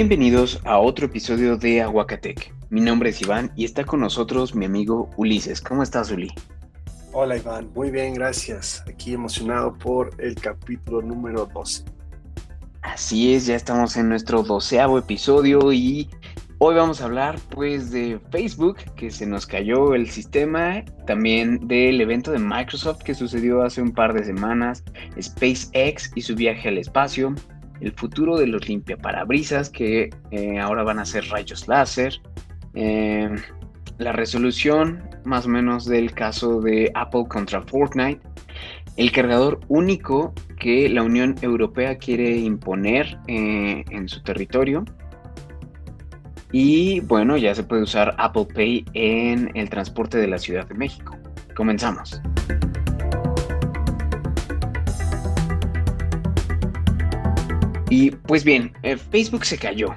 Bienvenidos a otro episodio de Aguacatec. Mi nombre es Iván y está con nosotros mi amigo Ulises. ¿Cómo estás, Uli? Hola, Iván. Muy bien, gracias. Aquí emocionado por el capítulo número 12. Así es, ya estamos en nuestro doceavo episodio y hoy vamos a hablar pues de Facebook, que se nos cayó el sistema, también del evento de Microsoft que sucedió hace un par de semanas, SpaceX y su viaje al espacio, el futuro de los limpiaparabrisas que eh, ahora van a ser rayos láser, eh, la resolución más o menos del caso de Apple contra Fortnite, el cargador único que la Unión Europea quiere imponer eh, en su territorio. Y bueno, ya se puede usar Apple Pay en el transporte de la Ciudad de México. Comenzamos. Y pues bien, eh, Facebook se cayó.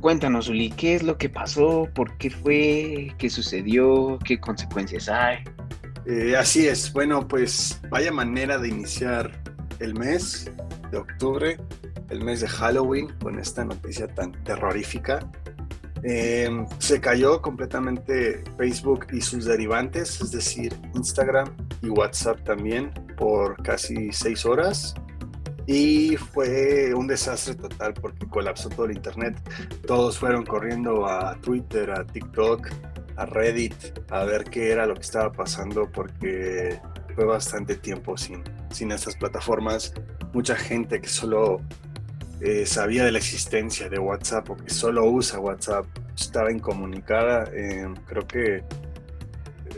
Cuéntanos, Uli, ¿qué es lo que pasó? ¿Por qué fue? ¿Qué sucedió? ¿Qué consecuencias hay? Eh, así es. Bueno, pues vaya manera de iniciar el mes de octubre, el mes de Halloween, con esta noticia tan terrorífica. Em, se cayó completamente Facebook y sus derivantes, es decir, Instagram y WhatsApp también, por casi seis horas y fue un desastre total porque colapsó todo el internet. Todos fueron corriendo a Twitter, a TikTok, a Reddit a ver qué era lo que estaba pasando porque fue bastante tiempo sin, sin estas plataformas. Mucha gente que solo eh, sabía de la existencia de WhatsApp o que solo usa WhatsApp estaba incomunicada. Eh, creo que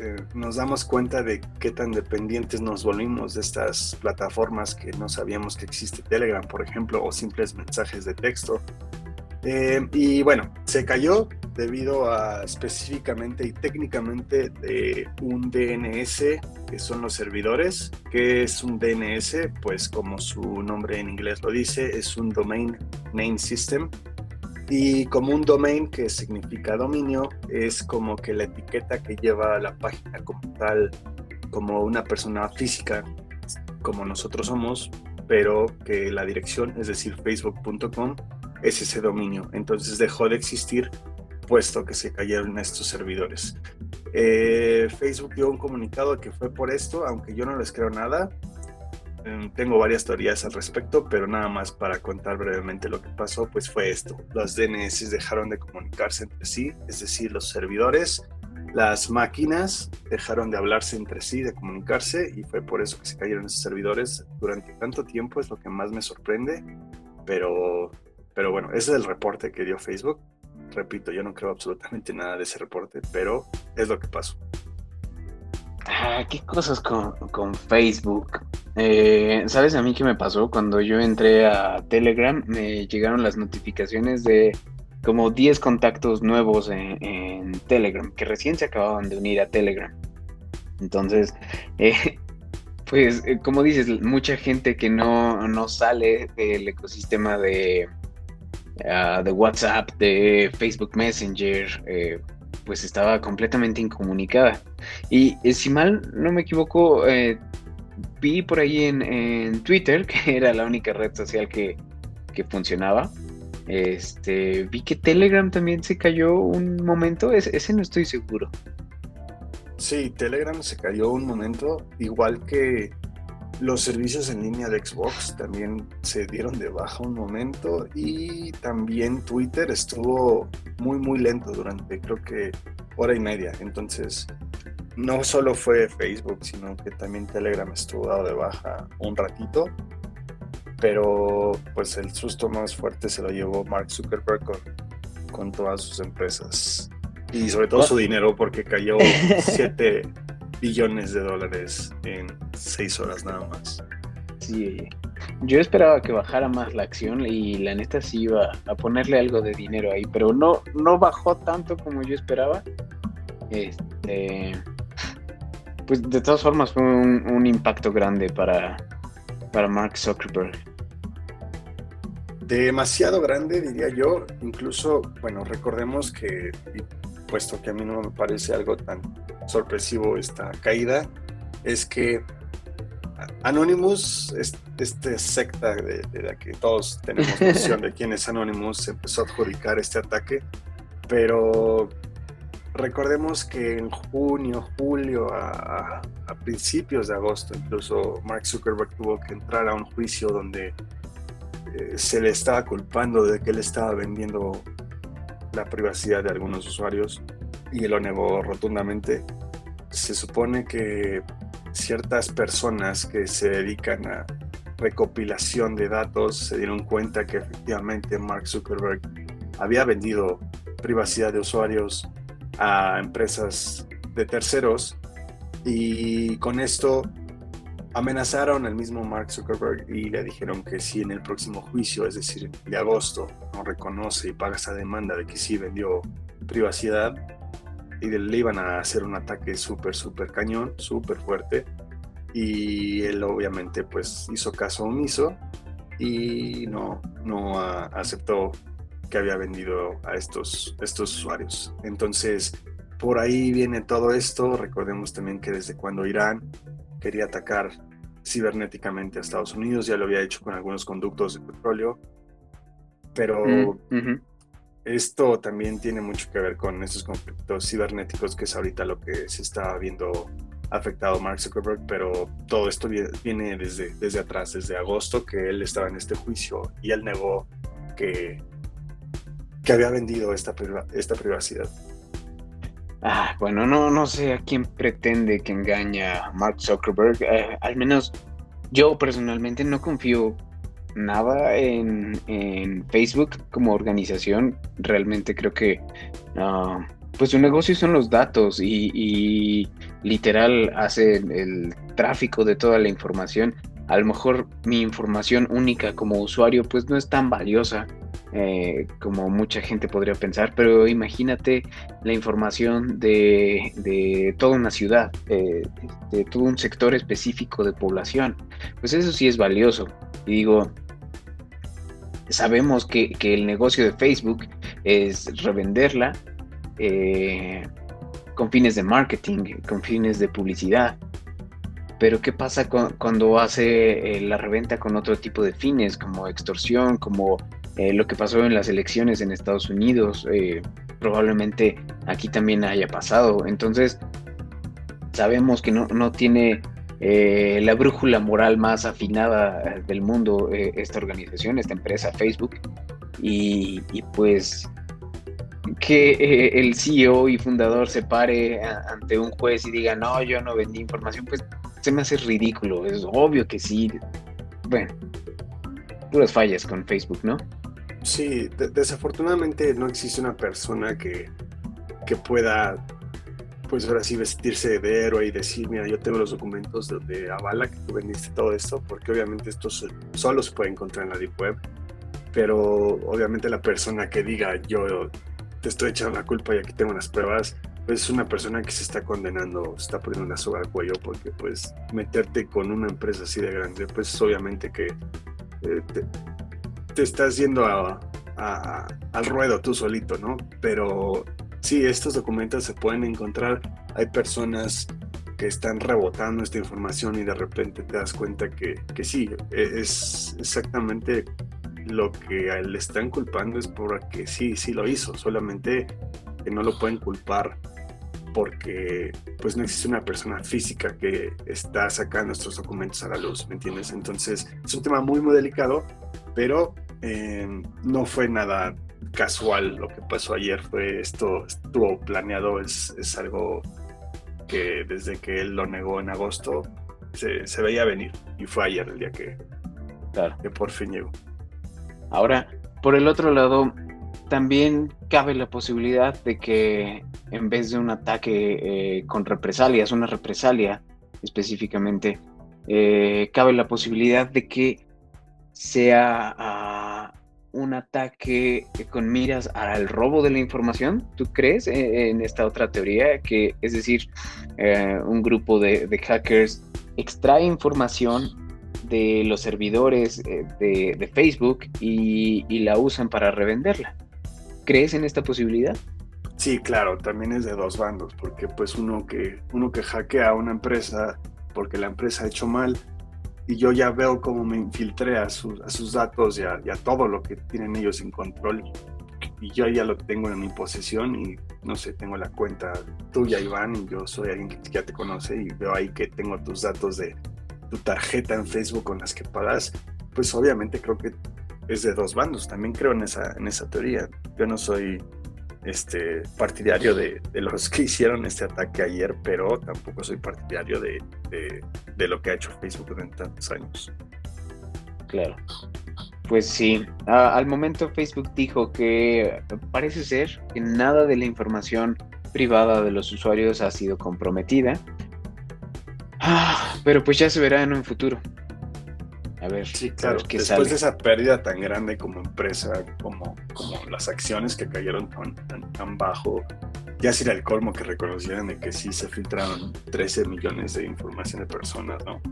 eh, nos damos cuenta de qué tan dependientes nos volvimos de estas plataformas que no sabíamos que existe Telegram, por ejemplo, o simples mensajes de texto. Eh, y bueno, se cayó debido a específicamente y técnicamente de un DNS, que son los servidores. ¿Qué es un DNS? Pues como su nombre en inglés lo dice, es un Domain Name System y como un domain que significa dominio, es como que la etiqueta que lleva la página como tal, como una persona física, como nosotros somos, pero que la dirección, es decir, facebook.com, es ese dominio. Entonces dejó de existir puesto que se cayeron estos servidores. Eh, Facebook dio un comunicado que fue por esto, aunque yo no les creo nada, tengo varias teorías al respecto, pero nada más para contar brevemente lo que pasó, pues fue esto. Los DNS dejaron de comunicarse entre sí, es decir, los servidores, las máquinas dejaron de hablarse entre sí, de comunicarse, y fue por eso que se cayeron esos servidores durante tanto tiempo, es lo que más me sorprende, pero, pero bueno, ese es el reporte que dio Facebook. Repito, yo no creo absolutamente nada de ese reporte, pero es lo que pasó. Qué cosas con, con Facebook. Eh, ¿Sabes a mí qué me pasó? Cuando yo entré a Telegram, me llegaron las notificaciones de como 10 contactos nuevos en, Telegram, que recién se acababan de unir a Telegram. Entonces, eh, pues eh, como dices, mucha gente que no, no sale del ecosistema de, ah, de WhatsApp, de Facebook Messenger, pues estaba completamente incomunicada. Y si mal no me equivoco, vi por ahí en, Twitter, que era la única red social que, funcionaba. Este, vi que Telegram también se cayó un momento, ese, no estoy seguro. Sí, Telegram se cayó un momento, igual que los servicios en línea de Xbox también se dieron de baja un momento y también Twitter estuvo muy muy lento durante creo que hora y media. Entonces no solo fue Facebook, sino que también Telegram estuvo dado de baja un ratito. Pero pues el susto más fuerte se lo llevó Mark Zuckerberg con, todas sus empresas. Y sobre todo su dinero porque cayó 7 billones de dólares en 6 horas nada más. Sí, yo esperaba que bajara más la acción y la neta sí iba a ponerle algo de dinero ahí, pero no, no bajó tanto como yo esperaba. Este, pues de todas formas fue un, impacto grande para, para Mark Zuckerberg. Demasiado grande, diría yo. Incluso, bueno, recordemos que, puesto que a mí no me parece algo tan sorpresivo esta caída, es que Anonymous, este secta de, la que todos tenemos noción de quién es Anonymous, empezó a adjudicar este ataque, pero recordemos que en junio, julio, a, principios de agosto, incluso Mark Zuckerberg tuvo que entrar a un juicio donde eh, se le estaba culpando de que él estaba vendiendo la privacidad de algunos usuarios y lo negó rotundamente. Se supone que ciertas personas que se dedican a recopilación de datos se dieron cuenta que efectivamente Mark Zuckerberg había vendido privacidad de usuarios a empresas de terceros y con esto amenazaron al mismo Mark Zuckerberg y le dijeron que si en el próximo juicio, es decir, de agosto, no reconoce y paga esa demanda de que sí vendió privacidad, y le iban a hacer un ataque súper, súper cañón, súper fuerte. Y él obviamente pues hizo caso omiso y no, no aceptó que había vendido a estos, estos usuarios. Entonces, por ahí viene todo esto. Recordemos también que desde cuando Irán quería atacar cibernéticamente a Estados Unidos, ya lo había hecho con algunos conductos de petróleo, pero mm, esto también tiene mucho que ver con esos conflictos cibernéticos, que es ahorita lo que se está viendo afectado Mark Zuckerberg, pero todo esto viene desde, desde atrás, desde agosto, que él estaba en este juicio y él negó que, que había vendido esta, esta privacidad. Ah, bueno, no, no sé a quién pretende que engaña Mark Zuckerberg. Eh, al menos yo personalmente no confío nada en, Facebook como organización. Realmente creo que ah, pues su negocio son los datos y, literal hace el, tráfico de toda la información. A lo mejor mi información única como usuario pues no es tan valiosa eh, como mucha gente podría pensar, pero imagínate la información de, toda una ciudad, eh, de todo un sector específico de población. Pues eso sí es valioso. Y digo, sabemos que, el negocio de Facebook es revenderla eh, con fines de marketing, con fines de publicidad. Pero ¿qué pasa cuando hace la reventa con otro tipo de fines, como extorsión, como eh, lo que pasó en las elecciones en Estados Unidos? probablemente aquí también haya pasado. Entonces, sabemos que no, no tiene eh, la brújula moral más afinada eh, del mundo, eh, esta organización, esta empresa, Facebook. Y, pues que el CEO y fundador se pare ante un juez y diga, no, yo no vendí información, pues se me hace ridículo, es obvio que sí. Bueno, puras fallas con Facebook, ¿no? Sí, desafortunadamente no existe una persona que, que pueda pues ahora sí vestirse de héroe y decir, mira, yo tengo los documentos donde avala que tú vendiste todo esto, porque obviamente esto solo se puede encontrar en la Deep Web, pero obviamente la persona que diga, yo te estoy echando la culpa y aquí tengo las pruebas, pues es una persona que se está condenando, se está poniendo una soga al cuello, porque pues meterte con una empresa así de grande, pues obviamente que eh, te, estás yendo al ruedo tú solito, ¿no? Pero sí, estos documentos se pueden encontrar. Hay personas que están rebotando esta información y de repente te das cuenta que, que sí, e, es exactamente lo que le están culpando es porque sí, sí lo hizo, solamente que no lo pueden culpar porque pues no existe una persona física que está sacando estos documentos a la luz, ¿me entiendes? Entonces es un tema muy muy delicado, pero eh, no fue nada casual lo que pasó ayer fue esto estuvo planeado es, es algo que desde que él lo negó en agosto se, se, veía venir y fue ayer el día que, claro. que por fin llegó ahora por el otro lado también cabe la posibilidad de que en vez de un ataque eh, con represalias una represalia específicamente eh, cabe la posibilidad de que sea un ataque con miras al robo de la información? ¿Tú crees en, esta otra teoría? Que es decir, eh, un grupo de, hackers extrae información de los servidores eh, de, Facebook y, la usan para revenderla. ¿Crees en esta posibilidad? Sí, claro, también es de dos bandos, porque pues uno que, uno que hackea a una empresa porque la empresa ha hecho mal, y yo ya veo cómo me infiltré a, sus, a sus datos y a, todo lo que tienen ellos en control. Y yo ya lo tengo en mi posesión y no sé, tengo la cuenta tuya, Iván, y yo soy alguien que ya te conoce y veo ahí que tengo tus datos de tu tarjeta en Facebook con las que pagas. Pues obviamente creo que es de dos bandos. También creo en esa, en esa teoría. Yo no soy este, partidario de, los que hicieron este ataque ayer, pero tampoco soy partidario de, lo que ha hecho Facebook durante tantos años. Claro. Pues sí, al momento Facebook dijo que parece ser que nada de la información privada de los usuarios ha sido comprometida. Ah, pero pues ya se verá en un futuro. A ver, sí, claro. Después de esa pérdida tan grande como empresa, como, como las acciones que cayeron tan, tan, bajo, ya sería el colmo que reconocieran de que sí se filtraron 13 millones de información de personas, ¿no?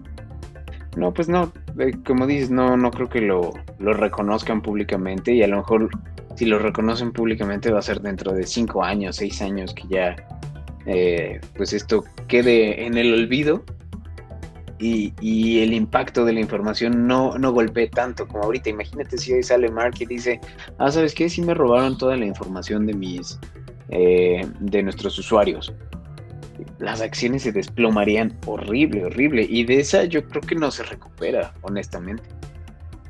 No, pues no, eh, como dices, no, no creo que lo, lo, reconozcan públicamente y a lo mejor si lo reconocen públicamente va a ser dentro de 5 años, 6 años que ya eh, pues esto quede en el olvido y, el impacto de la información no, no golpee tanto como ahorita. Imagínate si hoy sale Mark y dice, ah, ¿sabes qué? Sí me robaron toda la información de mis, eh, de nuestros usuarios. Las acciones se desplomarían horrible, horrible. Y de esa yo creo que no se recupera, honestamente.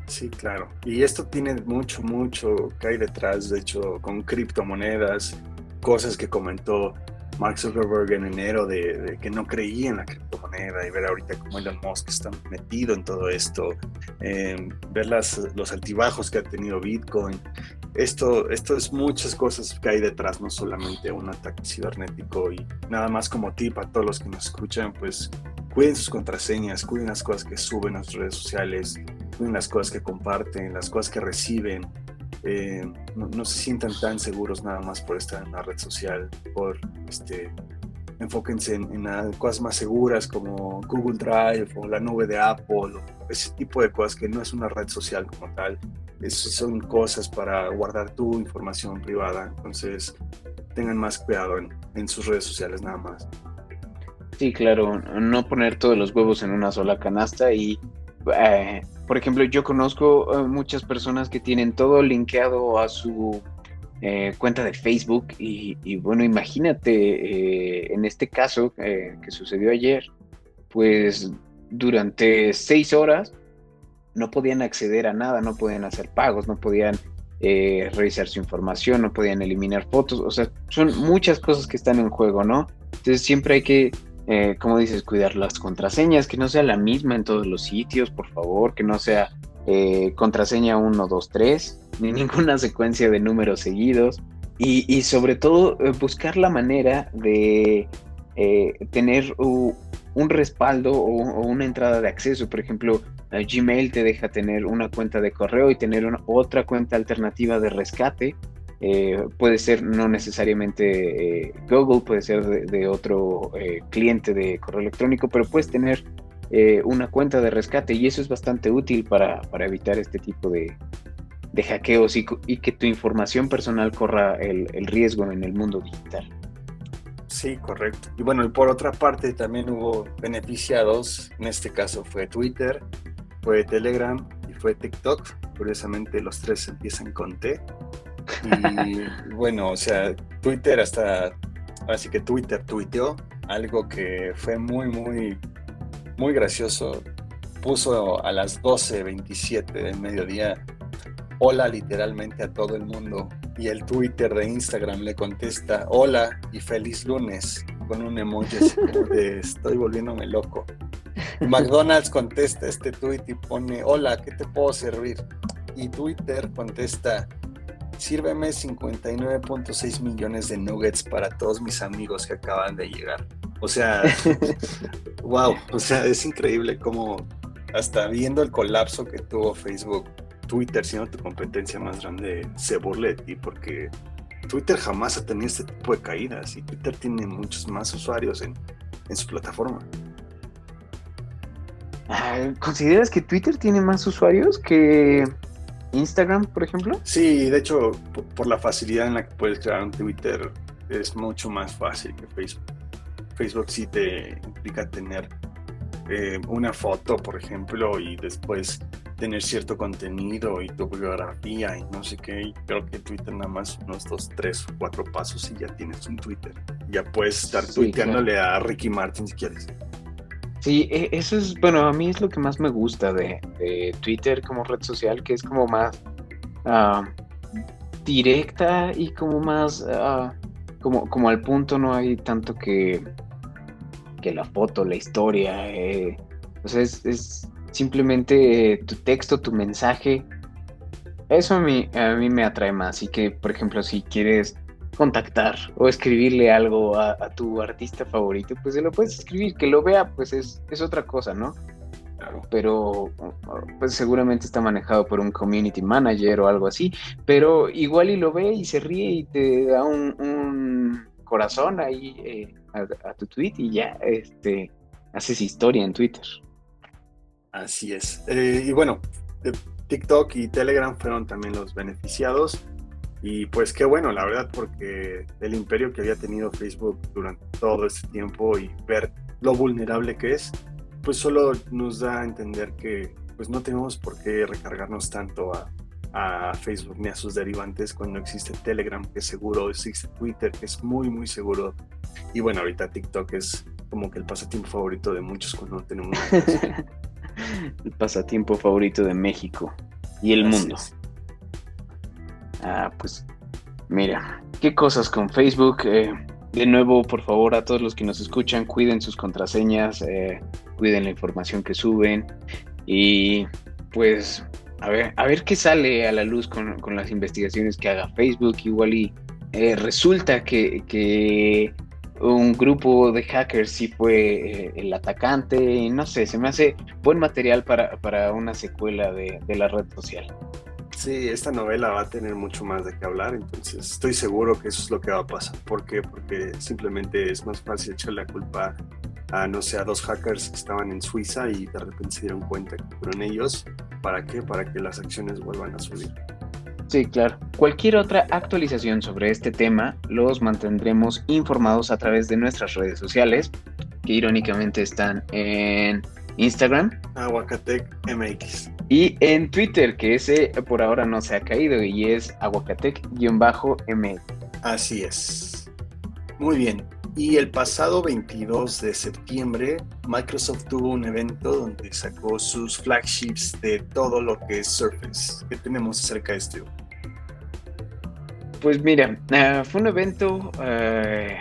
Sí, claro. Y esto tiene mucho, mucho que hay detrás, de hecho, con criptomonedas, cosas que comentó Mark Zuckerberg en enero de, que no creía en la criptomoneda y ver ahorita cómo Elon Musk está metido en todo esto, eh, ver las, los altibajos que ha tenido Bitcoin. Esto, esto es muchas cosas que hay detrás, no solamente un ataque cibernético y nada más como tip a todos los que nos escuchan, pues cuiden sus contraseñas, cuiden las cosas que suben a sus redes sociales, cuiden las cosas que comparten, las cosas que reciben, eh, no, se sientan tan seguros nada más por estar en la red social, por este, enfóquense en, cosas más seguras como Google Drive o la nube de Apple, o ese tipo de cosas que no es una red social como tal, son cosas para guardar tu información privada, entonces tengan más cuidado en, en sus redes sociales nada más. Sí, claro, no poner todos los huevos en una sola canasta y eh, por ejemplo, yo conozco eh, muchas personas que tienen todo linkeado a su eh, cuenta de Facebook y, bueno, imagínate en este caso que sucedió ayer, pues durante seis horas no podían acceder a nada, no podían hacer pagos, no podían revisar su información, no podían eliminar fotos, o sea, son muchas cosas que están en juego, ¿no? Entonces siempre hay que eh, como dices, cuidar las contraseñas, que no sea la misma en todos los sitios, por favor, que no sea eh, contraseña 1, 2, 3, ni ninguna secuencia de números seguidos. Y, sobre todo eh, buscar la manera de tener un respaldo o, una entrada de acceso. Por ejemplo, Gmail te deja tener una cuenta de correo y tener otra cuenta alternativa de rescate eh, puede ser no necesariamente eh, Google, puede ser de, otro eh, cliente de correo electrónico, pero puedes tener una cuenta de rescate y eso es bastante útil para, evitar este tipo de, hackeos y, que tu información personal corra el, riesgo en el mundo digital. Sí, correcto. Y bueno, por otra parte también hubo beneficiados, en este caso fue Twitter, fue Telegram y fue TikTok. Curiosamente los tres empiezan con T. Y bueno, o sea, Twitter hasta, así que Twitter tuiteó algo que fue muy, muy, muy gracioso. Puso a las 12.27 del mediodía, hola literalmente a todo el mundo. Y el Twitter de Instagram le contesta, hola y feliz lunes, con un emoji de estoy volviéndome loco. McDonald's contesta este tweet y pone, hola, ¿qué te puedo servir? Y Twitter contesta, sírveme 59.6 millones de nuggets para todos mis amigos que acaban de llegar. O sea, wow, o sea, es increíble cómo hasta viendo el colapso que tuvo Facebook, Twitter, siendo tu competencia más grande, se burle de ti porque Twitter jamás ha tenido este tipo de caídas y Twitter tiene muchos más usuarios en, en su plataforma. Ah, ¿Consideras que Twitter tiene más usuarios que Instagram, por ejemplo? Sí, de hecho, por, la facilidad en la que puedes crear un Twitter, es mucho más fácil que Facebook. Facebook sí te implica tener eh, una foto, por ejemplo, y después tener cierto contenido y tu biografía y no sé qué. Y creo que Twitter nada más unos dos, tres o cuatro pasos y ya tienes un Twitter. Ya puedes estar tuiteándole a Ricky Martin si quieres. Sí, e, eso es, bueno, a mí es lo que más me gusta de, Twitter como red social, que es como más ah, directa y como más, ah, como, como al punto, no hay tanto que, que la foto, la historia. Eh, o sea, es, simplemente tu texto, tu mensaje. Eso a mí, a mí me atrae más. Así que, por ejemplo, si quieres contactar o escribirle algo a, tu artista favorito, pues se lo puedes escribir. Que lo vea, pues es, es otra cosa, ¿no? Pero pues seguramente está manejado por un community manager o algo así. Pero igual y lo ve y se ríe y te da un, corazón ahí eh, a, tu tweet y ya este, haces historia en Twitter. Así es. Eh, y bueno, eh, TikTok y Telegram fueron también los beneficiados. Y pues qué bueno, la verdad, porque el imperio que había tenido Facebook durante todo este tiempo y ver lo vulnerable que es, pues solo nos da a entender que pues no tenemos por qué recargarnos tanto a, a Facebook ni a sus derivantes cuando existe Telegram, que es seguro, existe Twitter, que es muy, muy seguro. Y bueno, ahorita TikTok es como que el pasatiempo favorito de muchos cuando no tenemos el pasatiempo favorito de México y el mundo. Ah, pues mira, qué cosas con Facebook. Eh, de nuevo, por favor, a todos los que nos escuchan, cuiden sus contraseñas, eh, cuiden la información que suben y pues a ver, a ver qué sale a la luz con, las investigaciones que haga Facebook. Igual y eh, resulta que, un grupo de hackers sí fue el atacante. No sé, se me hace buen material para, una secuela de la red social. Sí, esta novela va a tener mucho más de qué hablar, entonces estoy seguro que eso es lo que va a pasar. ¿Por qué? Porque simplemente es más fácil echar la culpa a, no sé, a dos hackers que estaban en Suiza y de repente se dieron cuenta que fueron ellos. ¿Para qué? Para que las acciones vuelvan a subir. Sí, claro. Cualquier otra actualización sobre este tema los mantendremos informados a través de nuestras redes sociales, que irónicamente están en Instagram. Aguacatec MX. Y en Twitter, que ese por ahora no se ha caído y es aguacatec-mx. Así es. Muy bien. Y el pasado 22 de septiembre, Microsoft tuvo un evento donde sacó sus flagships de todo lo que es Surface. ¿Qué tenemos acerca de esto? Pues mira, ah, fue un evento eh,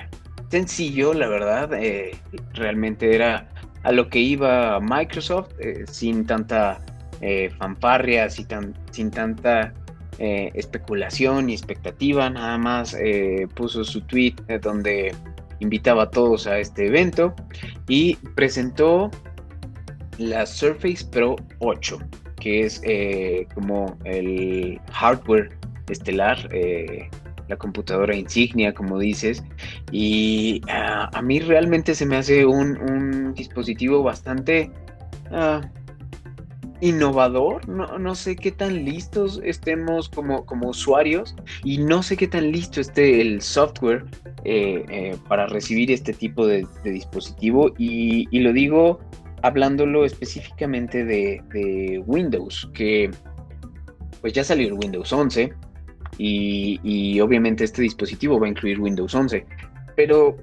sencillo, la verdad. Eh, realmente era a lo que iba Microsoft, eh, sin tanta eh, fanfarria, sin, tan, sin tanta eh, especulación y expectativa, nada más puso su tweet donde invitaba a todos a este evento y presentó la Surface Pro 8, que es como el hardware estelar la computadora insignia, como dices, y ah, a mí realmente se me hace un, dispositivo bastante ah, innovador, no, sé qué tan listos estemos como, como usuarios y no sé qué tan listo esté el software eh, eh, para recibir este tipo de, dispositivo. Y, lo digo hablándolo específicamente de, de Windows, que pues ya salió el Windows 11, y, obviamente este dispositivo va a incluir Windows 11. Pero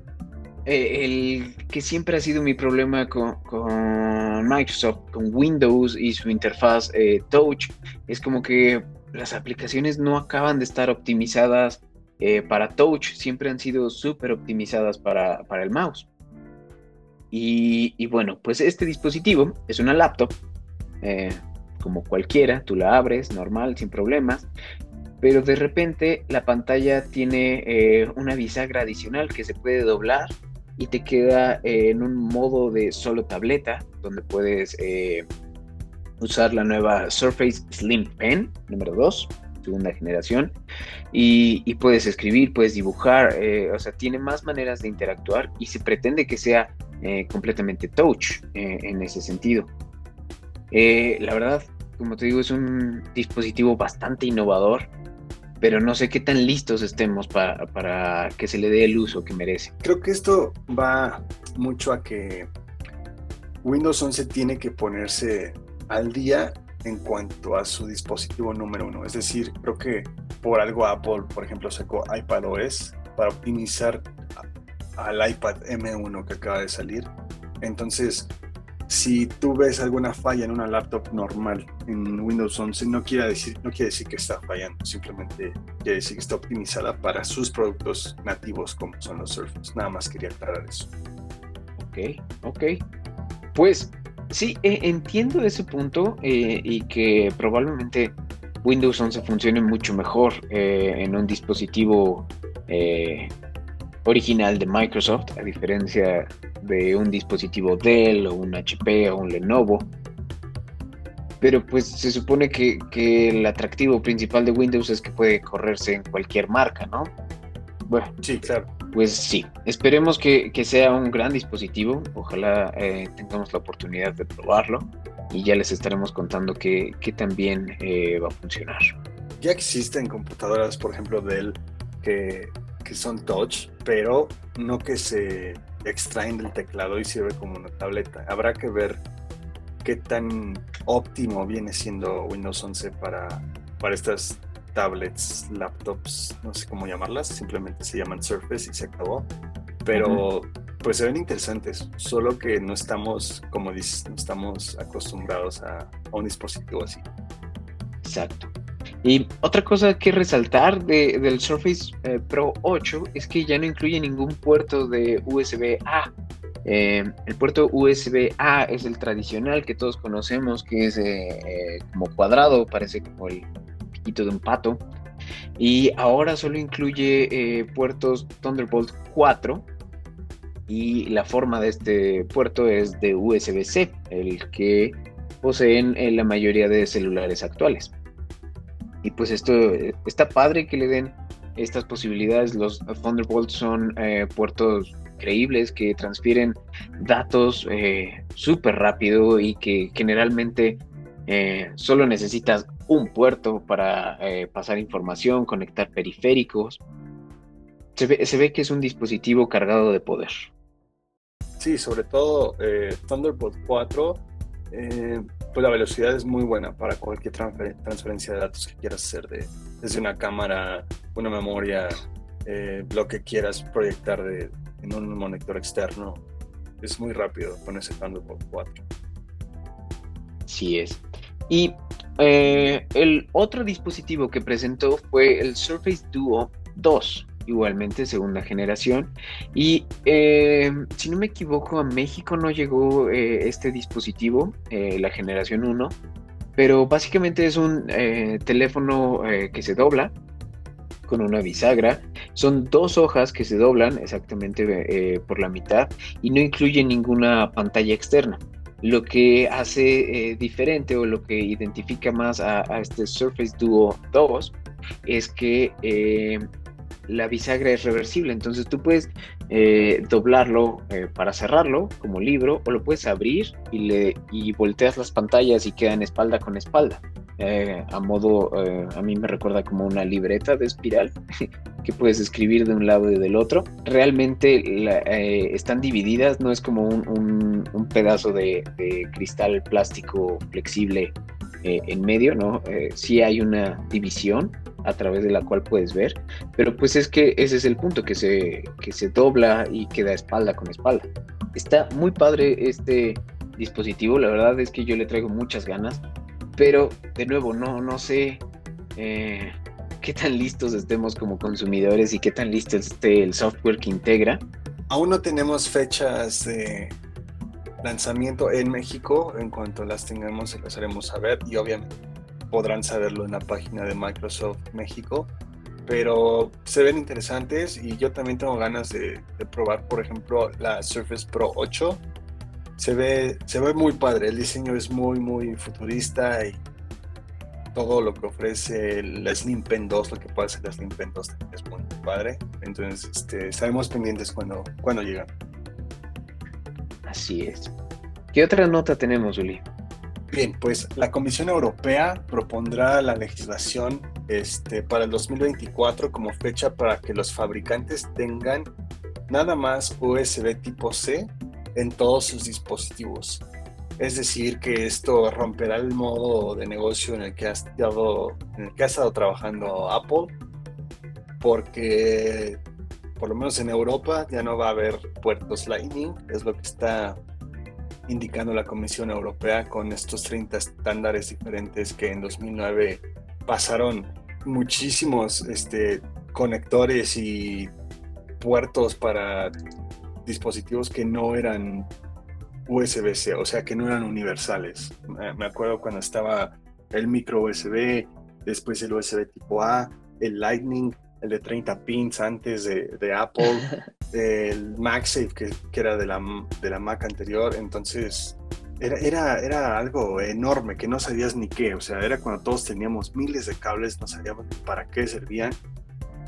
eh, el que siempre ha sido mi problema con, Microsoft, con Windows y su interfaz eh, Touch, es como que las aplicaciones no acaban de estar optimizadas eh, para Touch, siempre han sido súper optimizadas para, el mouse. Y, y, bueno, pues este dispositivo es una laptop, como cualquiera, tú la abres normal, sin problemas, pero de repente la pantalla tiene eh, una bisagra adicional que se puede doblar y te queda eh, en un modo de solo tableta donde puedes eh, usar la nueva Surface Slim Pen número 2 segunda generación y, y puedes escribir, puedes dibujar, o sea, tiene más maneras de interactuar y se pretende que sea completamente touch en ese sentido. la verdad, como te digo, es un dispositivo bastante innovador pero no sé qué tan listos estemos para, que se le dé el uso que merece. Creo que esto va mucho a que Windows 11 tiene que ponerse al día en cuanto a su dispositivo número uno. Es decir, creo que por algo Apple, por ejemplo, sacó iPadOS para optimizar al iPad M1 que acaba de salir. Entonces, si tú ves alguna falla en una laptop normal en Windows 11, no quiere decir, no quiere decir que está fallando, simplemente quiere decir que está optimizada para sus productos nativos como son los Surface. Nada más quería aclarar eso. Ok, ok. Pues sí, eh, entiendo ese punto eh, y que probablemente Windows 11 funcione mucho mejor eh, en un dispositivo original de Microsoft, a diferencia de un dispositivo Dell o un HP o un Lenovo. Pero pues se supone que, el atractivo principal de Windows es que puede correrse en cualquier marca, ¿no? Bueno, sí, claro. Pues sí, esperemos que, sea un gran dispositivo, ojalá eh, tengamos la oportunidad de probarlo y ya les estaremos contando que, también eh, va a funcionar. Ya existen computadoras, por ejemplo, Dell, que que son touch, pero no que se extraen del teclado y sirve como una tableta. Habrá que ver qué tan óptimo viene siendo Windows 11 para, para estas tablets, laptops, no sé cómo llamarlas, simplemente se llaman Surface y se acabó. Pero pues se ven interesantes, solo que no estamos, como dices, no estamos acostumbrados a, a un dispositivo así. Exacto. Y otra cosa que resaltar del Surface eh, Pro 8 es que ya no incluye ningún puerto de USB-A. Eh, el puerto USB-A es el tradicional que todos conocemos, que es eh, como cuadrado, parece como el piquito de un pato. Y ahora solo incluye puertos Thunderbolt 4. Y la forma de este puerto es de USB-C, el que poseen la mayoría de celulares actuales. Y pues esto está padre que le den estas posibilidades. Los Thunderbolt son eh, puertos creíbles que transfieren datos eh, súper rápido y que generalmente eh, solo necesitas un puerto para pasar información, conectar periféricos. Se ve, se ve, que es un dispositivo cargado de poder. Sí, sobre todo Thunderbolt 4 eh, pues la velocidad es muy buena para cualquier transferencia de datos que quieras hacer de, desde una cámara, una memoria, eh, lo que quieras proyectar en un monitor externo. Es muy rápido con ese Thunderbolt 4. Sí es. Y eh, el otro dispositivo que presentó fue el Surface Duo 2 igualmente segunda generación. Y eh, si no me equivoco, a México no llegó eh, este dispositivo, eh, la generación 1, pero básicamente es un teléfono que se dobla con una bisagra. Son dos hojas que se doblan exactamente por la mitad y no incluye ninguna pantalla externa. Lo que hace diferente o lo que identifica más a, a, este Surface Duo 2 es que la bisagra es reversible, entonces tú puedes eh, doblarlo eh, para cerrarlo como libro o lo puedes abrir y, volteas las pantallas y quedan espalda con espalda. Eh, a modo, a mí me recuerda como una libreta de espiral que puedes escribir de un lado y del otro. Realmente están divididas, no es como un, pedazo de, de, cristal plástico flexible en medio, ¿no? sí hay una división a través de la cual puedes ver, pero pues es que ese es el punto, que se, que se dobla y queda espalda con espalda. Está muy padre este dispositivo, la verdad es que yo le traigo muchas ganas, pero de nuevo, no, no sé eh, qué tan listos estemos como consumidores y qué tan listo esté el software que integra. Aún no tenemos fechas de lanzamiento en México, en cuanto las tengamos se las haremos saber y obviamente podrán saberlo en la página de Microsoft México. Pero se ven interesantes y yo también tengo ganas de, probar, por ejemplo, la Surface Pro 8. Se ve, se ve muy padre, el diseño es muy, muy futurista y todo lo que ofrece la Slim Pen 2, lo que puede hacer la Slim Pen 2 es muy padre. Entonces, este, estaremos pendientes cuando, cuando llegan. Así es. ¿Qué otra nota tenemos, Uli? Bien, pues la Comisión Europea propondrá la legislación este, para el 2024 como fecha para que los fabricantes tengan nada más USB tipo C en todos sus dispositivos. Es decir, que esto romperá el modo de negocio en el que ha en el que ha estado trabajando Apple, porque por lo menos en Europa ya no va a haber puertos Lightning, es lo que está indicando la Comisión Europea con estos 30 estándares diferentes que en 2009 pasaron muchísimos este, conectores y puertos para dispositivos que no eran USB-C, o sea, que no eran universales. Me acuerdo cuando estaba el micro USB, después el USB tipo A, el Lightning, el de 30 pins antes de, Apple, el MagSafe que, que, era de la, de la Mac anterior. Entonces, era, era, era algo enorme que no sabías ni qué. O sea, era cuando todos teníamos miles de cables, no sabíamos para qué servían,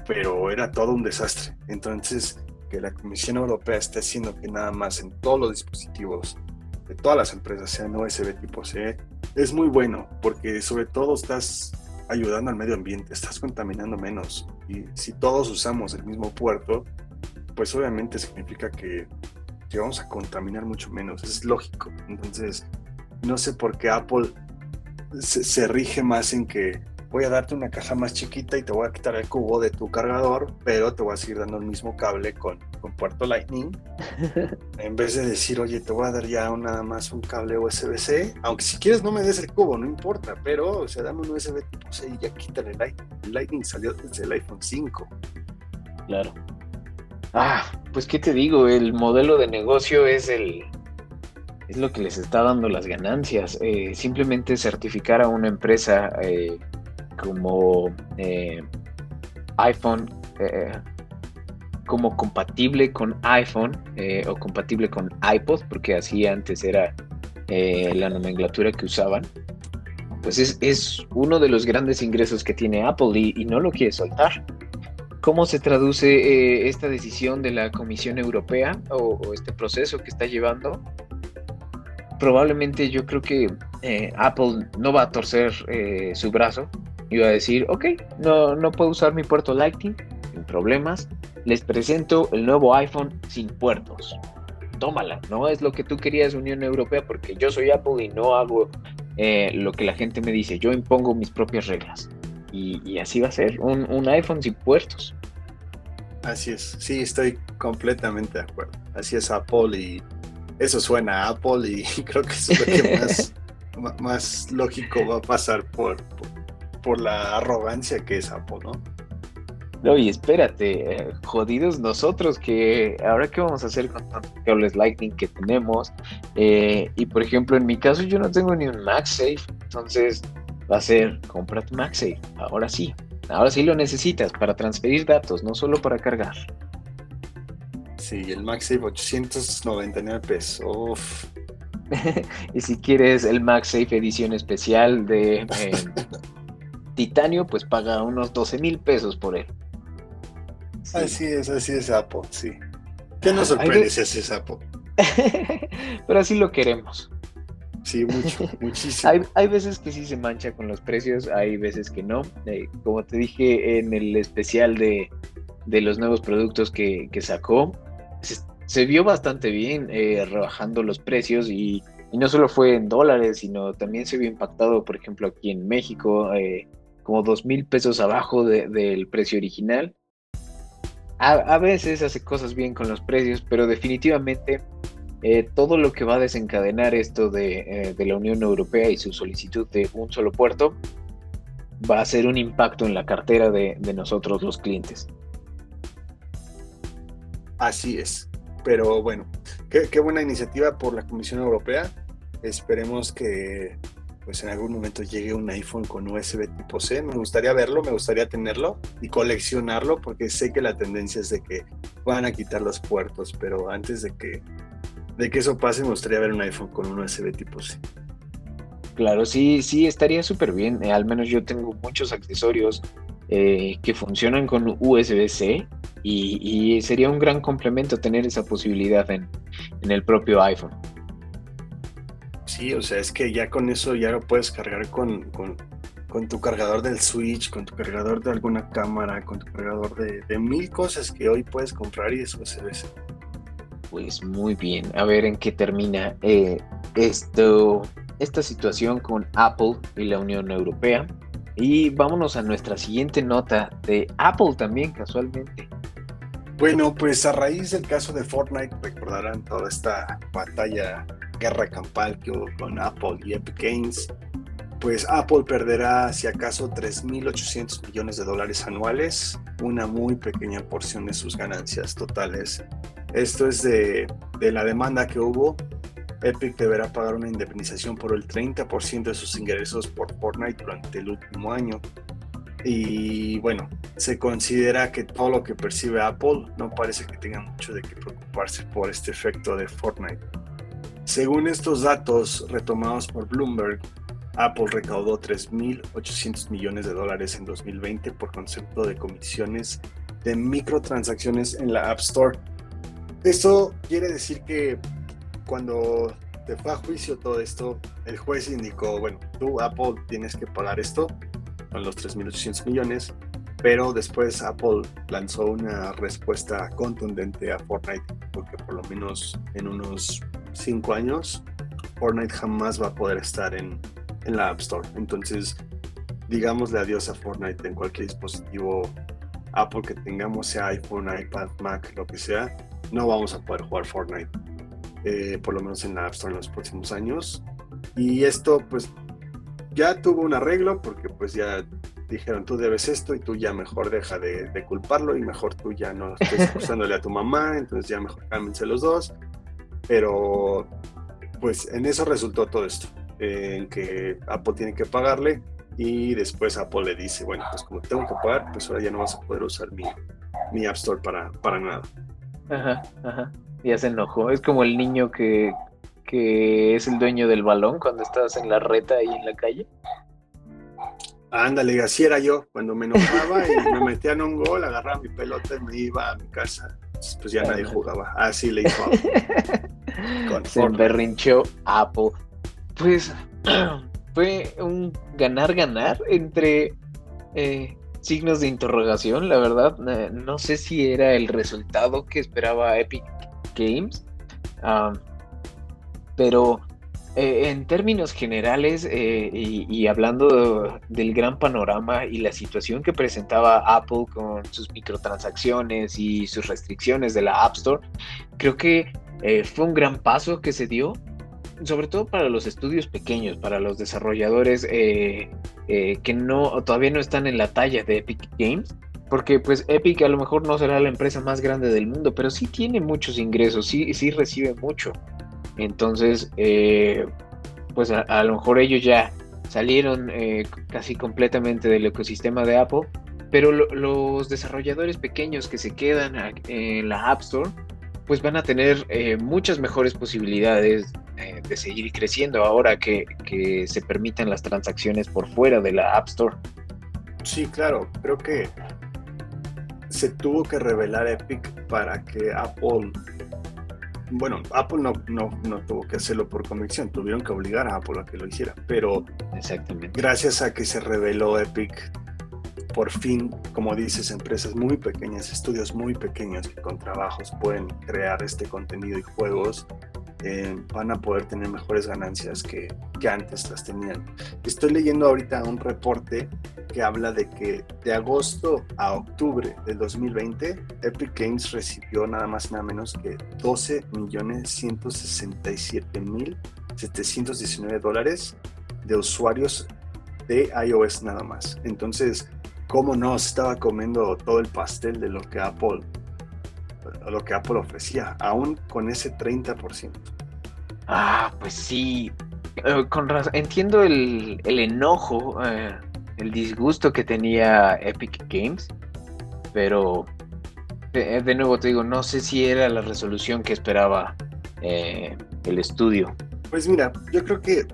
pero era todo un desastre. Entonces, que la Comisión Europea esté haciendo que nada más en todos los dispositivos de todas las empresas sean USB tipo C, es muy bueno, porque sobre todo estás ayudando al medio ambiente, estás contaminando menos. Y si todos usamos el mismo puerto, pues obviamente significa que, vamos a contaminar mucho menos, es lógico. Entonces, no sé por qué Apple se, rige más en que voy a darte una caja más chiquita y te voy a quitar el cubo de tu cargador, pero te voy a seguir dando el mismo cable con, con puerto Lightning. en vez de decir, oye, te voy a dar ya nada más un cable USB-C, aunque si quieres no me des el cubo, no importa, pero, o sea, dame un USB tipo C y ya quítale el Lightning. El Lightning salió desde el iPhone 5. Claro. Ah, pues qué te digo, el modelo de negocio es el, es lo que les está dando las ganancias. Eh, simplemente certificar a una empresa eh, como eh, iPhone, como compatible con iPhone o compatible con iPod, porque así antes era la nomenclatura que usaban. Pues es, uno de los grandes ingresos que tiene Apple y no lo quiere soltar. ¿Cómo se traduce eh, esta decisión de la Comisión Europea o, este proceso que está llevando? Probablemente yo creo que eh, Apple no va a torcer eh, su brazo y va a decir, ok, no, no puedo usar mi puerto Lightning, sin problemas, les presento el nuevo iPhone sin puertos. Tómala, no es lo que tú querías Unión Europea porque yo soy Apple y no hago lo que la gente me dice, yo impongo mis propias reglas. Y, así va a ser, un, iPhone sin puertos. Así es, sí, estoy completamente de acuerdo. Así es Apple y eso suena a Apple y creo que es lo que más, lógico va a pasar por, por, la arrogancia que es Apple, ¿no? No, y espérate, eh, jodidos nosotros que ahora qué vamos a hacer con tantos cables Lightning que tenemos. Eh, y por ejemplo, en mi caso yo no tengo ni un MagSafe, entonces va a ser, compra tu MagSafe, ahora sí, ahora sí lo necesitas para transferir datos, no solo para cargar. Sí, el MagSafe 899 pesos. y si quieres el MagSafe edición especial de eh, titanio, pues paga unos 12 mil pesos por él. Así es, así es Apple, sí. ¿Qué nos sorprende si es Apple? Pero así lo queremos. Sí, mucho, muchísimo. hay, veces que sí se mancha con los precios, hay veces que no. Eh, como te dije en el especial de, los nuevos productos que, sacó, se, vio bastante bien eh, rebajando los precios y, no solo fue en dólares, sino también se vio impactado, por ejemplo, aquí en México, eh, como dos mil pesos abajo del precio original. a veces hace cosas bien con los precios, pero definitivamente eh, todo lo que va a desencadenar esto eh, de, la Unión Europea y su solicitud de un solo puerto va a ser un impacto en la cartera de, nosotros los clientes. Así es. Pero bueno, qué, buena iniciativa por la Comisión Europea. Esperemos que pues en algún momento llegue un iPhone con USB tipo C. Me gustaría verlo, me gustaría tenerlo y coleccionarlo porque sé que la tendencia es de que van a quitar los puertos, pero antes de que de que eso pase, me gustaría ver un iPhone con un USB tipo C. Claro, sí, sí, estaría súper bien. Eh, al menos yo tengo muchos accesorios eh, que funcionan con USB-C y, sería un gran complemento tener esa posibilidad en, el propio iPhone. Sí, o sea, es que ya con eso ya lo puedes cargar con, con, tu cargador del Switch, con tu cargador de alguna cámara, con tu cargador de, de mil cosas que hoy puedes comprar y es USB-C. Pues muy bien, a ver en qué termina. Eh, esto, esta situación con Apple y la Unión Europea. Y vámonos a nuestra siguiente nota de Apple también, casualmente. Bueno, pues a raíz del caso de Fortnite, recordarán toda esta batalla, guerra campal que hubo con Apple y Epic Games. Pues Apple perderá, si acaso, 3.800 millones de dólares anuales, una muy pequeña porción de sus ganancias totales. Esto es de, la demanda que hubo Epic deberá pagar una indemnización por el 30% de sus ingresos por Fortnite durante el último año. Y bueno, se considera que todo lo que percibe Apple no parece que tenga mucho de qué preocuparse por este efecto de Fortnite. Según estos datos retomados por Bloomberg, Apple recaudó 3.800 millones de dólares en 2020 por concepto de comisiones de microtransacciones en la App Store. Esto quiere decir que cuando te fue a juicio todo esto, el juez indicó, bueno, tú Apple tienes que pagar esto, con los 3.800 millones, pero después Apple lanzó una respuesta contundente a Fortnite, porque por lo menos en unos 5 años, Fortnite jamás va a poder estar en, en la App Store. Entonces, digámosle adiós a Fortnite en cualquier dispositivo Apple que tengamos, sea iPhone, iPad, Mac, lo que sea, no vamos a poder jugar Fortnite. Eh, por lo menos en la App Store en los próximos años. Y esto pues ya tuvo un arreglo porque pues ya dijeron tú debes esto y tú ya mejor deja de, culparlo y mejor tú ya no estés acusándole a tu mamá, entonces ya mejor cámbiense los dos. Pero pues en eso resultó todo esto, en que Apple tiene que pagarle y después Apple le dice, bueno, pues como tengo que pagar, pues ahora ya no vas a poder usar mi, mi App Store para, para nada. Ajá, ajá ya se enojó. Es como el niño que, que es el dueño del balón cuando estás en la reta ahí en la calle. Ándale, así era yo. Cuando me enojaba y me metían un gol, agarraba mi pelota y me iba a mi casa. Pues ya nadie jugaba. Así le hizo Con Se berrinchó Apple. Pues fue un ganar-ganar entre eh, signos de interrogación, la verdad. No sé si era el resultado que esperaba Epic Games. pero eh, en términos generales eh, y, hablando del gran panorama y la situación que presentaba Apple con sus microtransacciones y sus restricciones de la App Store, creo que eh, fue un gran paso que se dio, sobre todo para los estudios pequeños, para los desarrolladores que no todavía no están en la talla de Epic Games porque pues Epic a lo mejor no será la empresa más grande del mundo, pero sí tiene muchos ingresos, sí, sí recibe mucho. Entonces, eh, pues a, lo mejor ellos ya salieron eh, casi completamente del ecosistema de Apple, pero los desarrolladores pequeños que se quedan en la App Store, pues van a tener eh, muchas mejores posibilidades de seguir creciendo ahora que, que se permitan las transacciones por fuera de la App Store. Sí, claro, creo que se tuvo que revelar Epic para que Apple, bueno, Apple no, no, no tuvo que hacerlo por convicción, tuvieron que obligar a Apple a que lo hiciera, pero Exactamente. gracias a que se reveló Epic, por fin, como dices, empresas muy pequeñas, estudios muy pequeños que con trabajos pueden crear este contenido y juegos, eh, van a poder tener mejores ganancias que, que, antes las tenían. Estoy leyendo ahorita un reporte que habla de que de agosto a octubre del 2020, Epic Games recibió nada más nada menos que 12 millones 167 mil 719 dólares de usuarios de iOS nada más. Entonces, ¿cómo no estaba comiendo todo el pastel de lo que Apple lo que Apple ofrecía, aún con ese 30%. Ah, pues sí. Eh, con razón. Entiendo el, enojo, eh, el disgusto que tenía Epic Games, pero de, nuevo te digo, no sé si era la resolución que esperaba eh, el estudio. Pues mira, yo creo que,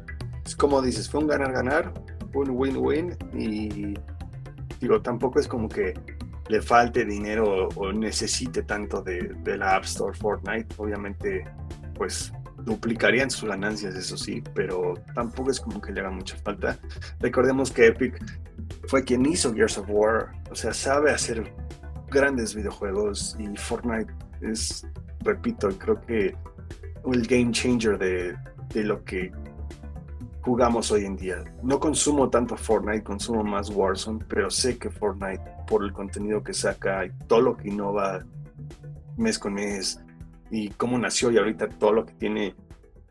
como dices, fue un ganar-ganar, un win-win y digo, tampoco es como que le falte dinero o necesite tanto de, la App Store Fortnite. Obviamente, pues duplicarían sus ganancias, eso sí, pero tampoco es como que le haga mucha falta. Recordemos que Epic fue quien hizo Gears of War, o sea, sabe hacer grandes videojuegos y Fortnite es, repito, creo que el game changer de, que lo que jugamos hoy en día. No consumo tanto Fortnite, consumo más Warzone, pero sé que Fortnite, por el contenido que saca y todo lo que innova mes con mes y cómo nació y ahorita todo lo que tiene,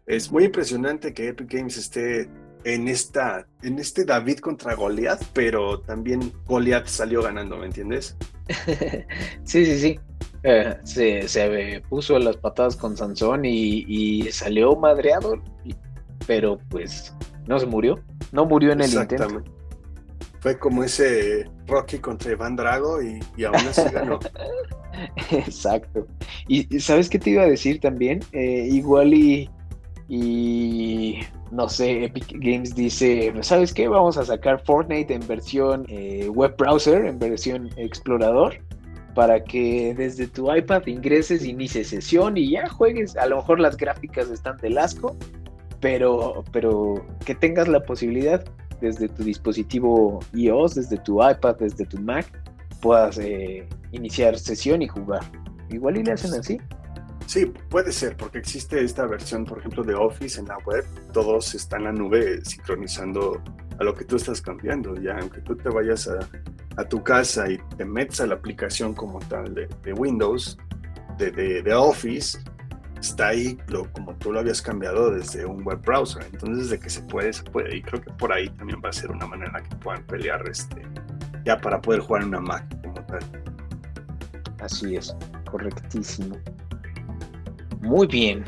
es muy impresionante que Epic Games esté en esta en este David contra Goliath, pero también Goliath salió ganando, ¿me entiendes? sí, sí, sí. Eh, se, se, puso las patadas con Sansón y, y salió madreado, pero pues no se murió, no murió en el intento. Fue como ese Rocky contra Iván Drago y, aún así ganó. Exacto. Y, ¿sabes qué te iba a decir también? Eh, igual y, y no sé, Epic Games dice, ¿sabes qué? Vamos a sacar Fortnite en versión eh, web browser, en versión explorador, para que desde tu iPad ingreses, inicies sesión y ya juegues. A lo mejor las gráficas están del asco, pero, pero que tengas la posibilidad desde tu dispositivo iOS, desde tu iPad, desde tu Mac, puedas eh, iniciar sesión y jugar. Igual y le hacen así. Sí, puede ser, porque existe esta versión, por ejemplo, de Office en la web. Todos están en la nube sincronizando a lo que tú estás cambiando. Ya, aunque tú te vayas a, tu casa y te metas a la aplicación como tal de, Windows, de, de Office, está ahí lo, como tú lo habías cambiado desde un web browser. Entonces, de que se puede, se puede. Y creo que por ahí también va a ser una manera que puedan pelear este, ya para poder jugar en una Mac como tal. Así es, correctísimo. Muy bien.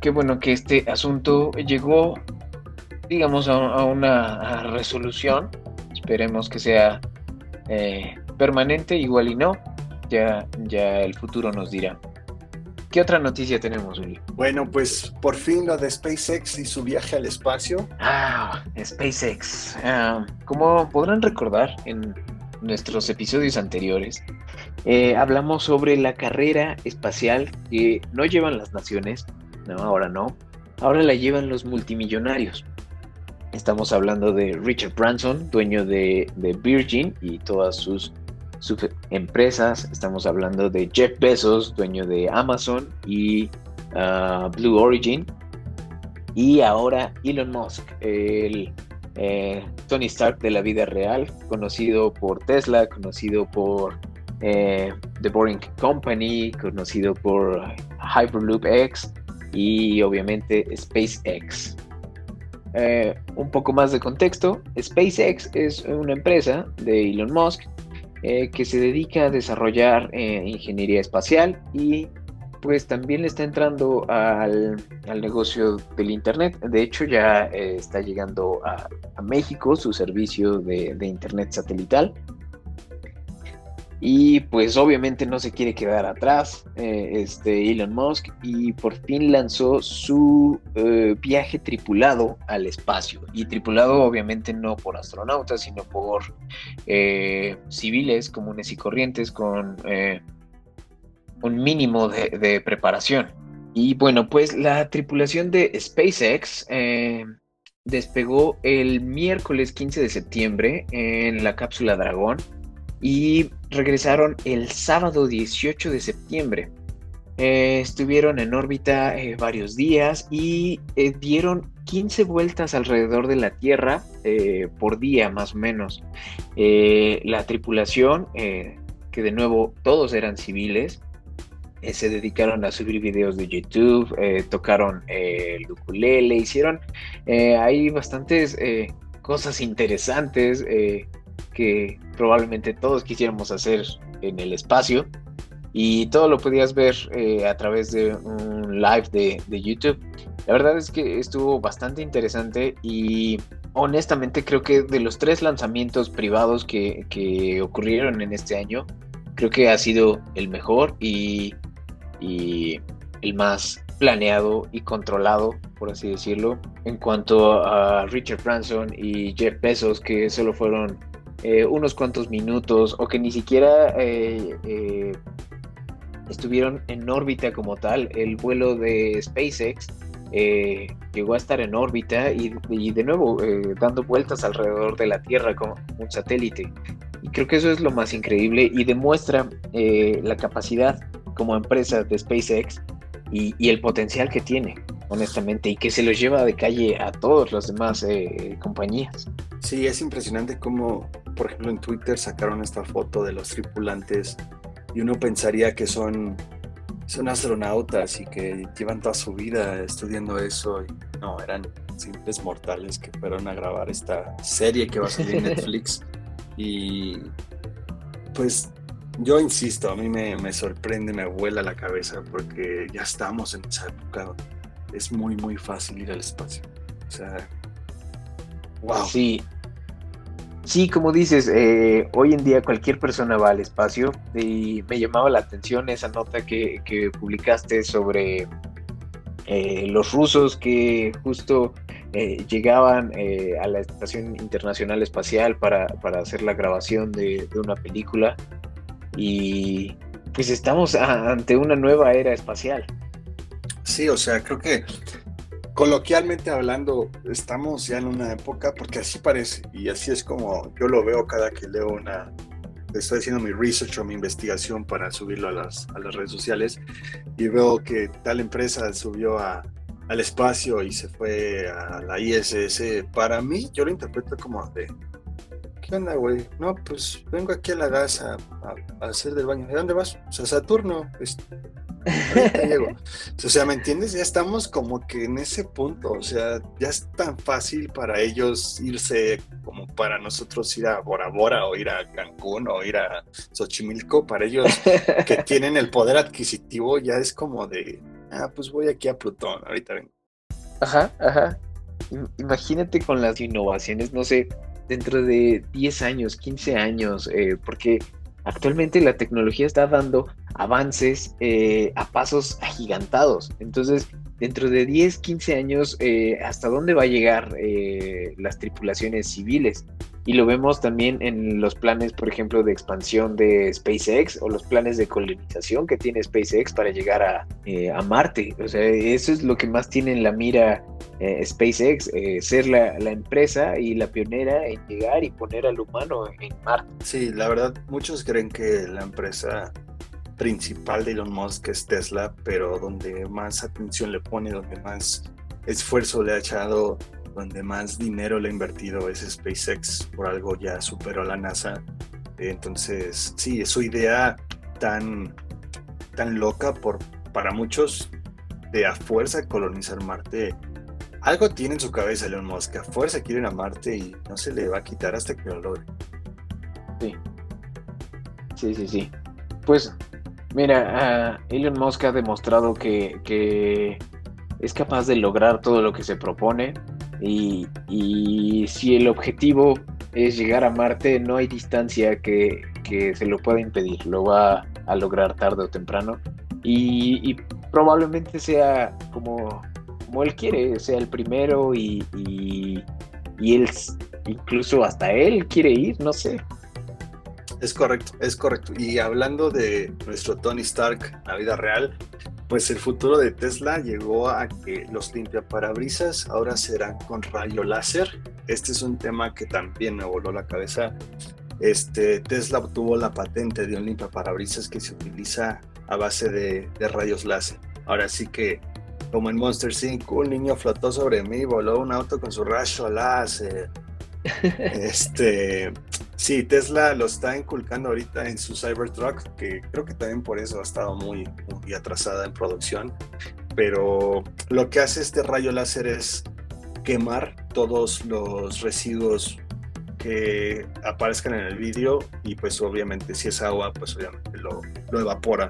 Qué bueno que este asunto llegó, digamos, a, una resolución. Esperemos que sea eh, permanente, igual y no. Ya, ya el futuro nos dirá. ¿Qué otra noticia tenemos, Uli? Bueno, pues por fin lo de SpaceX y su viaje al espacio. Ah, SpaceX. Ah, como podrán recordar en nuestros episodios anteriores, eh, hablamos sobre la carrera espacial que no llevan las naciones, no, ahora no, ahora la llevan los multimillonarios. Estamos hablando de Richard Branson, dueño de, de Virgin y todas sus empresas. Estamos hablando de Jeff Bezos, dueño de Amazon y ah, Blue Origin. Y ahora Elon Musk, el eh, Tony Stark de la vida real, conocido por Tesla, conocido por eh, The Boring Company, conocido por Hyperloop X y obviamente SpaceX. Eh, un poco más de contexto, SpaceX es una empresa de Elon Musk eh, que se dedica a desarrollar eh, ingeniería espacial y pues también está entrando al, negocio del Internet. De hecho ya eh, está llegando a, México su servicio de Internet satelital y pues obviamente no se quiere quedar atrás eh, este Elon Musk y por fin lanzó su eh, viaje tripulado al espacio. Y tripulado obviamente no por astronautas, sino por eh, civiles comunes y corrientes con un mínimo de, de, preparación. Y bueno, pues la tripulación de SpaceX despegó el miércoles 15 de septiembre en la cápsula Dragón y regresaron el sábado 18 de septiembre. Eh, estuvieron en órbita eh, varios días y eh, dieron 15 vueltas alrededor de la Tierra por día más o menos. la tripulación, que de nuevo todos eran civiles, se dedicaron a subir videos de YouTube, tocaron el ukulele, hicieron hay bastantes cosas interesantes que probablemente todos quisiéramos hacer en el espacio y todo lo podías ver eh, a través de un live de, YouTube. La verdad es que estuvo bastante interesante y honestamente creo que de los tres lanzamientos privados que, ocurrieron en este año, creo que ha sido el mejor y, y el más planeado y controlado, por así decirlo, en cuanto a Richard Branson y Jeff Bezos, que solo fueron eh, unos cuantos minutos o que ni siquiera eh, eh, estuvieron en órbita como tal. El vuelo de SpaceX llegó a estar en órbita y, de nuevo dando vueltas alrededor de la Tierra como un satélite. Y creo que eso es lo más increíble y demuestra la capacidad como empresa de SpaceX y, y el potencial que tiene. Honestamente, y que se los lleva de calle a todas las demás eh, compañías. Sí, es impresionante cómo, por ejemplo, en Twitter sacaron esta foto de los tripulantes y uno pensaría que son, son astronautas y que llevan toda su vida estudiando eso. Y no, eran simples mortales que fueron a grabar esta serie que va a salir en Netflix. y pues yo insisto, a mí me, me, sorprende, me vuela la cabeza porque ya estamos en esa época donde es muy, muy fácil ir al espacio. O sea, wow. Sí, sí como dices, eh, hoy en día cualquier persona va al espacio y me llamaba la atención esa nota que, que publicaste sobre eh, los rusos que justo eh, llegaban a la Estación Internacional Espacial para, para hacer la grabación de, de una película y pues estamos ante una nueva era espacial. Sí, o sea, creo que coloquialmente hablando, estamos ya en una época, porque así parece, y así es como yo lo veo cada que leo una, estoy haciendo mi research o mi investigación para subirlo a las, a las redes sociales, y veo que tal empresa subió a, al espacio y se fue a la ISS. Para mí, yo lo interpreto como de, ¿qué onda, güey? No, pues vengo aquí a la gas a, hacer del baño. ¿De dónde vas? Pues a Saturno. Llego. O sea, ¿me entiendes? Ya estamos como que en ese punto. O sea, ya es tan fácil para ellos irse como para nosotros ir a Bora Bora o ir a Cancún o ir a Xochimilco. Para ellos que tienen el poder adquisitivo, ya es como de, ah, pues voy aquí a Plutón. Ahorita vengo. Ajá, ajá. Imagínate con las innovaciones, no sé, dentro de 10 años, 15 años, eh, porque actualmente la tecnología está dando avances eh, a pasos agigantados. Entonces, dentro de 10, 15 años, eh, ¿hasta dónde va a llegar las tripulaciones civiles? Y lo vemos también en los planes, por ejemplo, de expansión de SpaceX o los planes de colonización que tiene SpaceX para llegar a, a Marte. O sea, eso es lo que más tiene en la mira eh, SpaceX, eh, ser la, empresa y la pionera en llegar y poner al humano en Marte. Sí, la verdad, muchos creen que la empresa principal de Elon Musk es Tesla, pero donde más atención le pone, donde más esfuerzo le ha echado, donde más dinero le ha invertido es SpaceX, por algo ya superó a la NASA. Entonces, sí, es su idea tan, tan loca por, para muchos de a fuerza colonizar Marte algo tiene en su cabeza Elon Musk, a fuerza quieren a Marte y no se le va a quitar hasta que lo logre. Sí. Sí, sí, sí. Pues, mira, Elon Musk ha demostrado que, es capaz de lograr todo lo que se propone y, y, si el objetivo es llegar a Marte, no hay distancia que, que se lo pueda impedir, lo va a lograr tarde o temprano y, y probablemente sea como como él quiere, sea el primero y, y, él, incluso hasta él quiere ir, no sé. Es correcto, es correcto. Y hablando de nuestro Tony Stark, la vida real, pues el futuro de Tesla llegó a que los limpiaparabrisas ahora serán con rayo láser. Este es un tema que también me voló la cabeza. Este, Tesla obtuvo la patente de un limpiaparabrisas que se utiliza a base de, de rayos láser. Ahora sí que como en Monster 5, un niño flotó sobre mí, voló un auto con su rayo láser. este, sí, Tesla lo está inculcando ahorita en su Cybertruck, que creo que también por eso ha estado muy, muy atrasada en producción. Pero lo que hace este rayo láser es quemar todos los residuos que aparezcan en el vídeo y pues obviamente si es agua pues obviamente lo, lo evapora.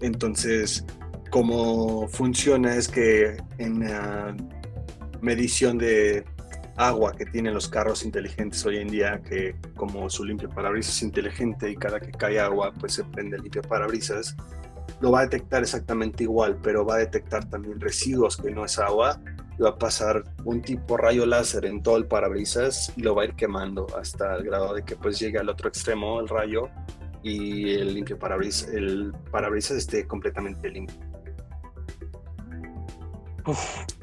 Entonces cómo funciona es que en la medición de agua que tienen los carros inteligentes hoy en día, que como su limpio parabrisas es inteligente y cada que cae agua pues se prende el limpio parabrisas, lo va a detectar exactamente igual, pero va a detectar también residuos que no es agua y va a pasar un tipo rayo láser en todo el parabrisas y lo va a ir quemando hasta el grado de que pues llegue al otro extremo el rayo y el limpio parabrisas, el parabrisas esté completamente limpio.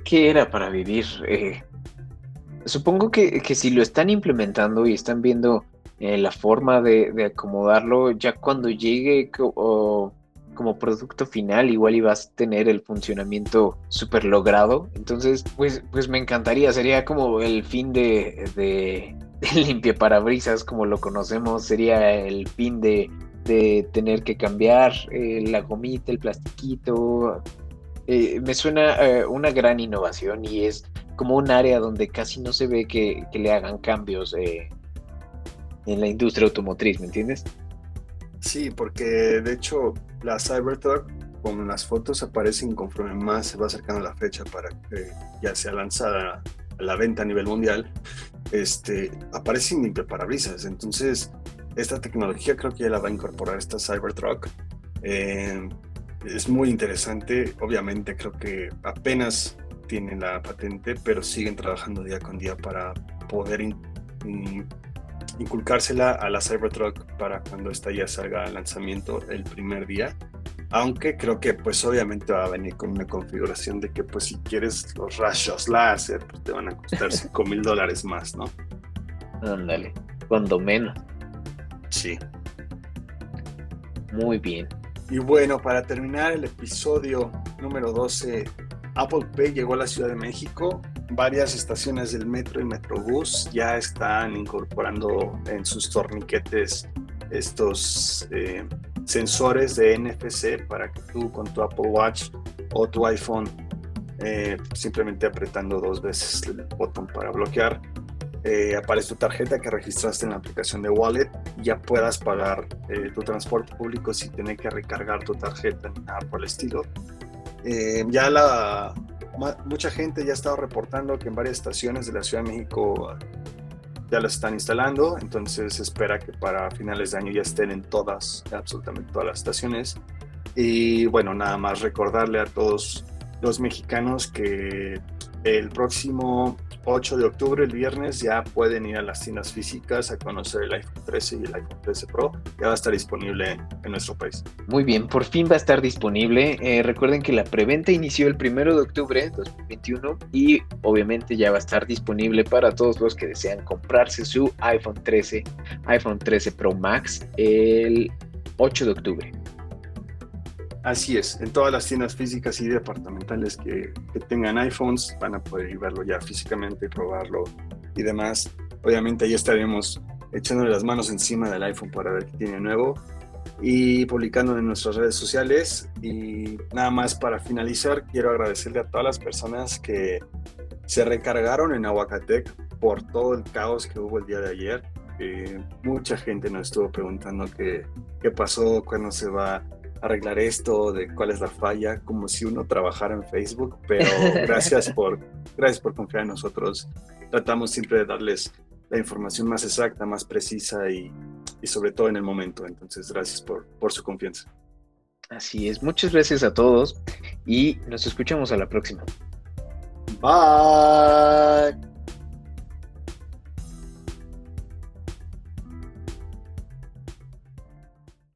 ¿Qué era para vivir? Eh, supongo que, si lo están implementando y están viendo eh, la forma de, acomodarlo, ya cuando llegue, como producto final igual ibas a tener el funcionamiento súper logrado. Entonces, pues, pues me encantaría, sería como el fin de, de, limpia parabrisas como lo conocemos, sería el fin de, tener que cambiar eh, la gomita, el plastiquito. Eh, me suena una gran innovación y es como un área donde casi no se ve que, que le hagan cambios en la industria automotriz, ¿me entiendes? Sí, porque de hecho la Cybertruck con las fotos aparecen conforme más se va acercando la fecha para que ya sea lanzada a la venta a nivel mundial, este, aparecen limpia parabrisas. Entonces, esta tecnología creo que ya la va a incorporar esta Cybertruck. Eh, es muy interesante. Obviamente creo que apenas tienen la patente, pero siguen trabajando día con día para poder inculcársela a la Cybertruck para cuando esta ya salga al lanzamiento el primer día. Aunque creo que pues obviamente va a venir con una configuración de que pues si quieres los rayos láser pues te van a costar 5 mil dólares más, ¿no? Ándale, cuando menos. Sí. Muy bien. Y bueno, para terminar el episodio número 12, Apple Pay llegó a la Ciudad de México varias estaciones del metro y Metrobús ya están incorporando en sus torniquetes estos eh, sensores de NFC para que tú con tu Apple Watch o tu iPhone eh, simplemente apretando dos veces el botón para bloquear eh, aparece tu tarjeta que registraste en la aplicación de Wallet y ya puedas pagar tu transporte público sin tener que recargar tu tarjeta ni nada por el estilo. Ya la mucha gente ya ha estado reportando que en varias estaciones de la Ciudad de México ya las están instalando, entonces se espera que para finales de año ya estén en todas, absolutamente todas las estaciones. Y bueno, nada más recordarle a todos los mexicanos que el próximo 8 de octubre, el viernes, ya pueden ir a las tiendas físicas a conocer el iPhone 13 y el iPhone 13 Pro. Ya va a estar disponible en nuestro país. Muy bien, por fin va a estar disponible. Eh, recuerden que la preventa inició el 1 de octubre de 2021 y obviamente ya va a estar disponible para todos los que desean comprarse su iPhone 13, iPhone 13 Pro Max el 8 de octubre. Así es, en todas las tiendas físicas y departamentales que, tengan iPhones van a poder verlo ya físicamente, probarlo y demás. Obviamente ahí estaremos echándole las manos encima del iPhone para ver qué tiene nuevo y publicando en nuestras redes sociales. Y nada más para finalizar, quiero agradecerle a todas las personas que se recargaron en Aguacatec por todo el caos que hubo el día de ayer. Eh, mucha gente nos estuvo preguntando qué, qué pasó, cuándo se va arreglar esto, de cuál es la falla, como si uno trabajara en Facebook, pero gracias por, gracias por confiar en nosotros. Tratamos siempre de darles la información más exacta, más precisa y, y sobre todo en el momento. Entonces, gracias por, por su confianza. Así es, muchas gracias a todos y nos escuchamos a la próxima. Bye.